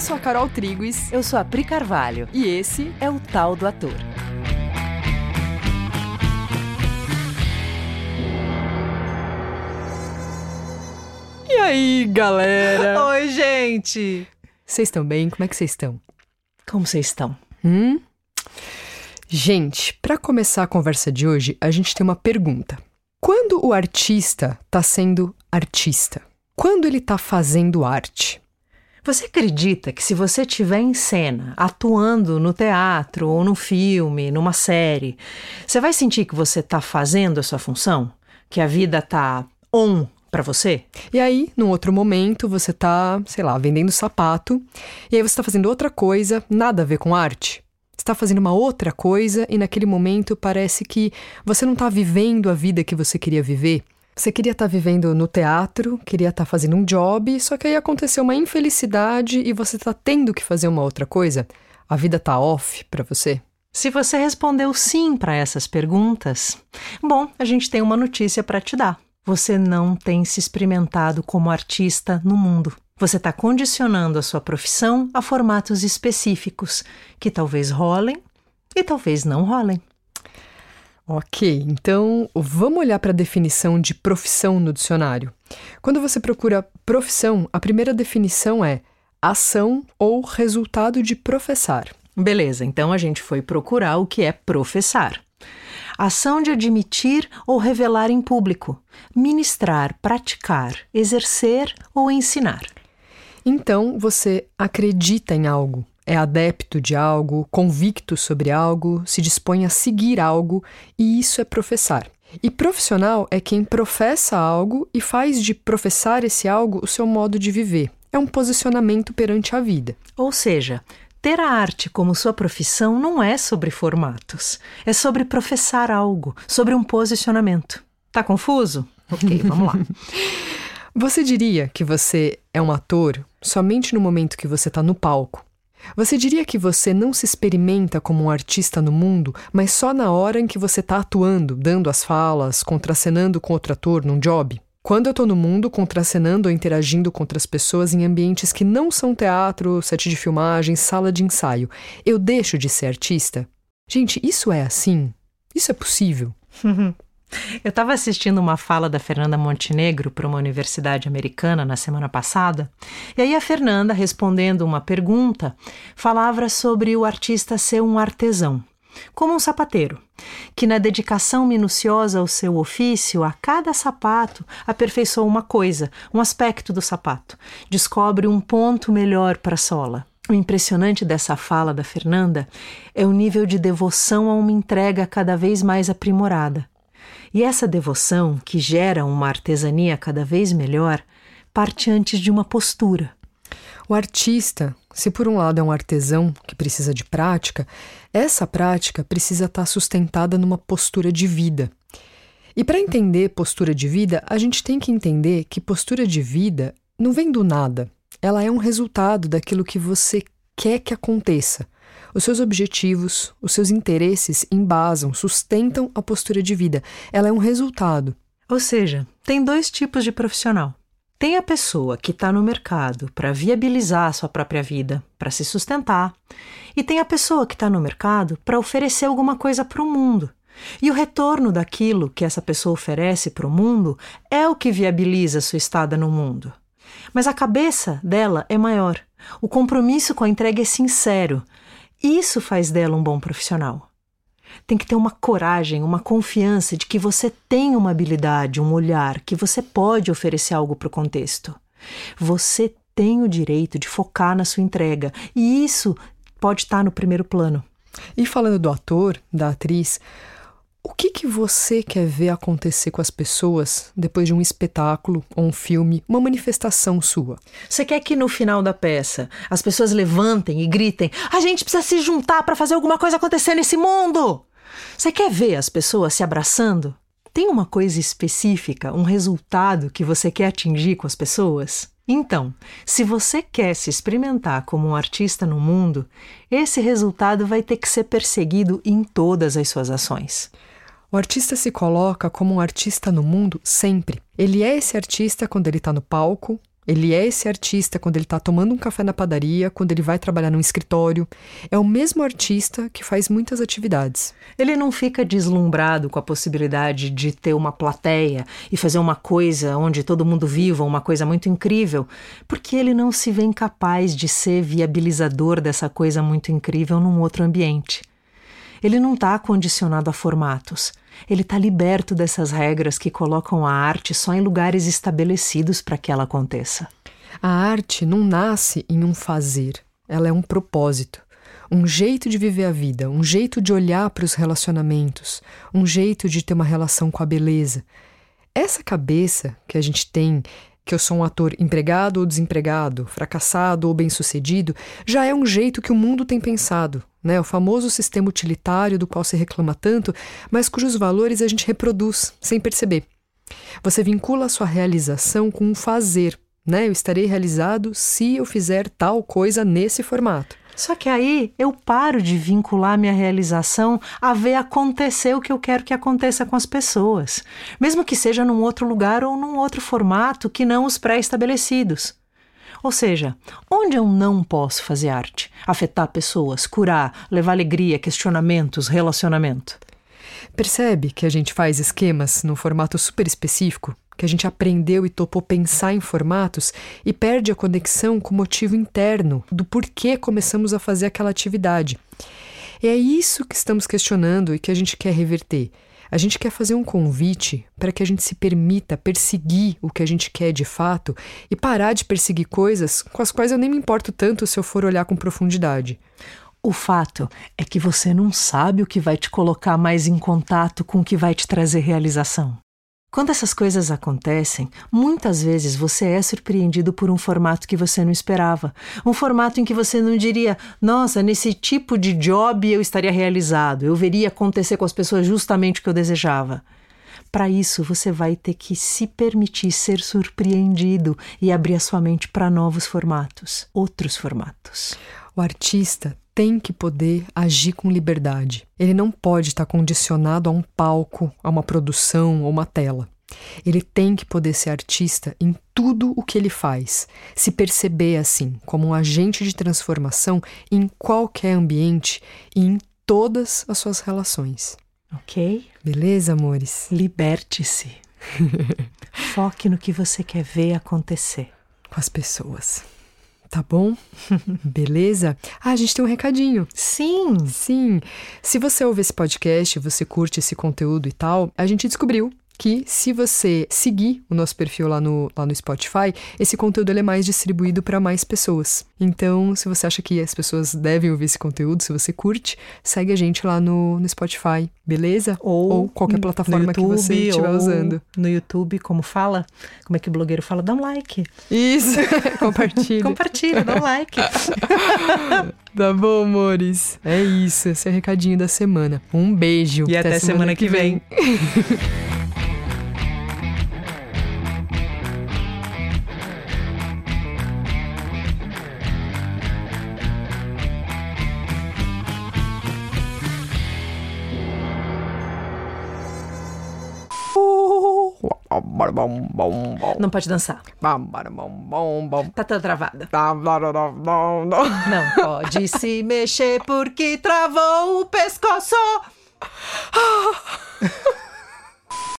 Eu sou a Carol Triguis. Eu sou a Pri Carvalho. E esse é o Tal do Ator. E aí, galera? Oi, gente! Vocês estão bem? Como é que vocês estão? Como vocês estão? Hum? Gente, para começar a conversa de hoje, a gente tem uma pergunta. Quando o artista está sendo artista? Quando ele está fazendo arte? Você acredita que se você estiver em cena, atuando no teatro ou no filme, numa série, você vai sentir que você está fazendo a sua função? Que a vida está on para você? E aí, num outro momento, você tá, sei lá, vendendo sapato, e aí você tá fazendo outra coisa, nada a ver com arte. Você tá fazendo uma outra coisa e naquele momento parece que você não tá vivendo a vida que você queria viver. Você queria estar tá vivendo no teatro, queria estar tá fazendo um job, só que aí aconteceu uma infelicidade e você tá tendo que fazer uma outra coisa. A vida tá off para você. Se você respondeu sim para essas perguntas, bom, a gente tem uma notícia para te dar. Você não tem se experimentado como artista no mundo. Você está condicionando a sua profissão a formatos específicos que talvez rolem e talvez não rolem. Ok, então vamos olhar para a definição de profissão no dicionário. Quando você procura profissão, a primeira definição é ação ou resultado de professar. Beleza, então a gente foi procurar o que é professar. Ação de admitir ou revelar em público, ministrar, praticar, exercer ou ensinar. Então você acredita em algo, é adepto de algo, convicto sobre algo, se dispõe a seguir algo, e isso é professar. E profissional é quem professa algo e faz de professar esse algo o seu modo de viver. É um posicionamento perante a vida. Ou seja, ter a arte como sua profissão não é sobre formatos, é sobre professar algo, sobre um posicionamento. Tá confuso? Ok, vamos lá. Você diria que você é um ator somente no momento que você está no palco, você diria que você não se experimenta como um artista no mundo, mas só na hora em que você está atuando, dando as falas, contracenando com outro ator num job? Quando eu estou no mundo contracenando ou interagindo com outras pessoas em ambientes que não são teatro, set de filmagem, sala de ensaio, eu deixo de ser artista? Gente, isso é assim? Isso é possível? Eu estava assistindo uma fala da Fernanda Montenegro para uma universidade americana na semana passada, e aí a Fernanda, respondendo uma pergunta, falava sobre o artista ser um artesão, como um sapateiro, que na dedicação minuciosa ao seu ofício, a cada sapato aperfeiçoa uma coisa, um aspecto do sapato, descobre um ponto melhor para a sola. O impressionante dessa fala da Fernanda é o nível de devoção a uma entrega cada vez mais aprimorada e essa devoção, que gera uma artesania cada vez melhor, parte antes de uma postura. O artista, se por um lado é um artesão que precisa de prática, essa prática precisa estar sustentada numa postura de vida. E para entender postura de vida, a gente tem que entender que postura de vida não vem do nada. Ela é um resultado daquilo que você quer que aconteça. Os seus objetivos, os seus interesses embasam, sustentam a postura de vida. Ela é um resultado. Ou seja, tem dois tipos de profissional. Tem a pessoa que está no mercado para viabilizar a sua própria vida, para se sustentar, e tem a pessoa que está no mercado para oferecer alguma coisa para o mundo. E o retorno daquilo que essa pessoa oferece para o mundo é o que viabiliza sua estada no mundo. Mas a cabeça dela é maior. O compromisso com a entrega é sincero, isso faz dela um bom profissional. Tem que ter uma coragem, uma confiança de que você tem uma habilidade, um olhar, que você pode oferecer algo para o contexto. Você tem o direito de focar na sua entrega e isso pode estar no primeiro plano. E falando do ator, da atriz, o que, que você quer ver acontecer com as pessoas depois de um espetáculo ou um filme, uma manifestação sua? Você quer que no final da peça as pessoas levantem e gritem: a gente precisa se juntar para fazer alguma coisa acontecer nesse mundo? Você quer ver as pessoas se abraçando? Tem uma coisa específica, um resultado que você quer atingir com as pessoas? Então, se você quer se experimentar como um artista no mundo, esse resultado vai ter que ser perseguido em todas as suas ações. O artista se coloca como um artista no mundo sempre. Ele é esse artista quando ele está no palco, Ele é esse artista quando ele está tomando um café na padaria, quando ele vai trabalhar num escritório. É o mesmo artista que faz muitas atividades. Ele não fica deslumbrado com a possibilidade de ter uma plateia e fazer uma coisa onde todo mundo viva, uma coisa muito incrível, porque ele não se vê incapaz de ser viabilizador dessa coisa muito incrível num outro ambiente. Ele não está condicionado a formatos. Ele está liberto dessas regras que colocam a arte só em lugares estabelecidos para que ela aconteça. A arte não nasce em um fazer, ela é um propósito, um jeito de viver a vida, um jeito de olhar para os relacionamentos, um jeito de ter uma relação com a beleza. Essa cabeça que a gente tem que eu sou um ator empregado ou desempregado, fracassado ou bem-sucedido, já é um jeito que o mundo tem pensado, né? O famoso sistema utilitário do qual se reclama tanto, mas cujos valores a gente reproduz sem perceber. Você vincula a sua realização com um fazer, né? Eu estarei realizado se eu fizer tal coisa nesse formato. Só que aí eu paro de vincular minha realização a ver acontecer o que eu quero que aconteça com as pessoas, mesmo que seja num outro lugar ou num outro formato que não os pré-estabelecidos. Ou seja, onde eu não posso fazer arte? Afetar pessoas, curar, levar alegria, questionamentos, relacionamento. Percebe que a gente faz esquemas num formato super específico? Que a gente aprendeu e topou pensar em formatos e perde a conexão com o motivo interno do porquê começamos a fazer aquela atividade. E é isso que estamos questionando e que a gente quer reverter. A gente quer fazer um convite para que a gente se permita perseguir o que a gente quer de fato e parar de perseguir coisas com as quais eu nem me importo tanto se eu for olhar com profundidade. O fato é que você não sabe o que vai te colocar mais em contato com o que vai te trazer realização. Quando essas coisas acontecem, muitas vezes você é surpreendido por um formato que você não esperava. Um formato em que você não diria, nossa, nesse tipo de job eu estaria realizado, eu veria acontecer com as pessoas justamente o que eu desejava. Para isso, você vai ter que se permitir ser surpreendido e abrir a sua mente para novos formatos, outros formatos. O artista tem que poder agir com liberdade. Ele não pode estar condicionado a um palco, a uma produção ou uma tela. Ele tem que poder ser artista em tudo o que ele faz, se perceber assim, como um agente de transformação em qualquer ambiente e em todas as suas relações. Ok? Beleza, amores? Liberte-se. Foque no que você quer ver acontecer. Com as pessoas. Tá bom? Beleza? Ah, a gente tem um recadinho. Sim. Sim. Se você ouve esse podcast, você curte esse conteúdo e tal, a gente descobriu que se você seguir o nosso perfil lá no, lá no Spotify, esse conteúdo é mais distribuído para mais pessoas. Então, se você acha que as pessoas devem ouvir esse conteúdo, se você curte, segue a gente lá no, no Spotify, beleza? Ou, ou qualquer plataforma YouTube, que você estiver usando. No YouTube, como fala? Como é que o blogueiro fala? Dá um like. Isso, compartilha. Compartilha, dá um like. tá bom, amores? É isso, esse é o recadinho da semana. Um beijo. E até, até semana, semana, que vem. vem. Não pode dançar. Tá toda travada. Não pode se mexer porque travou o pescoço.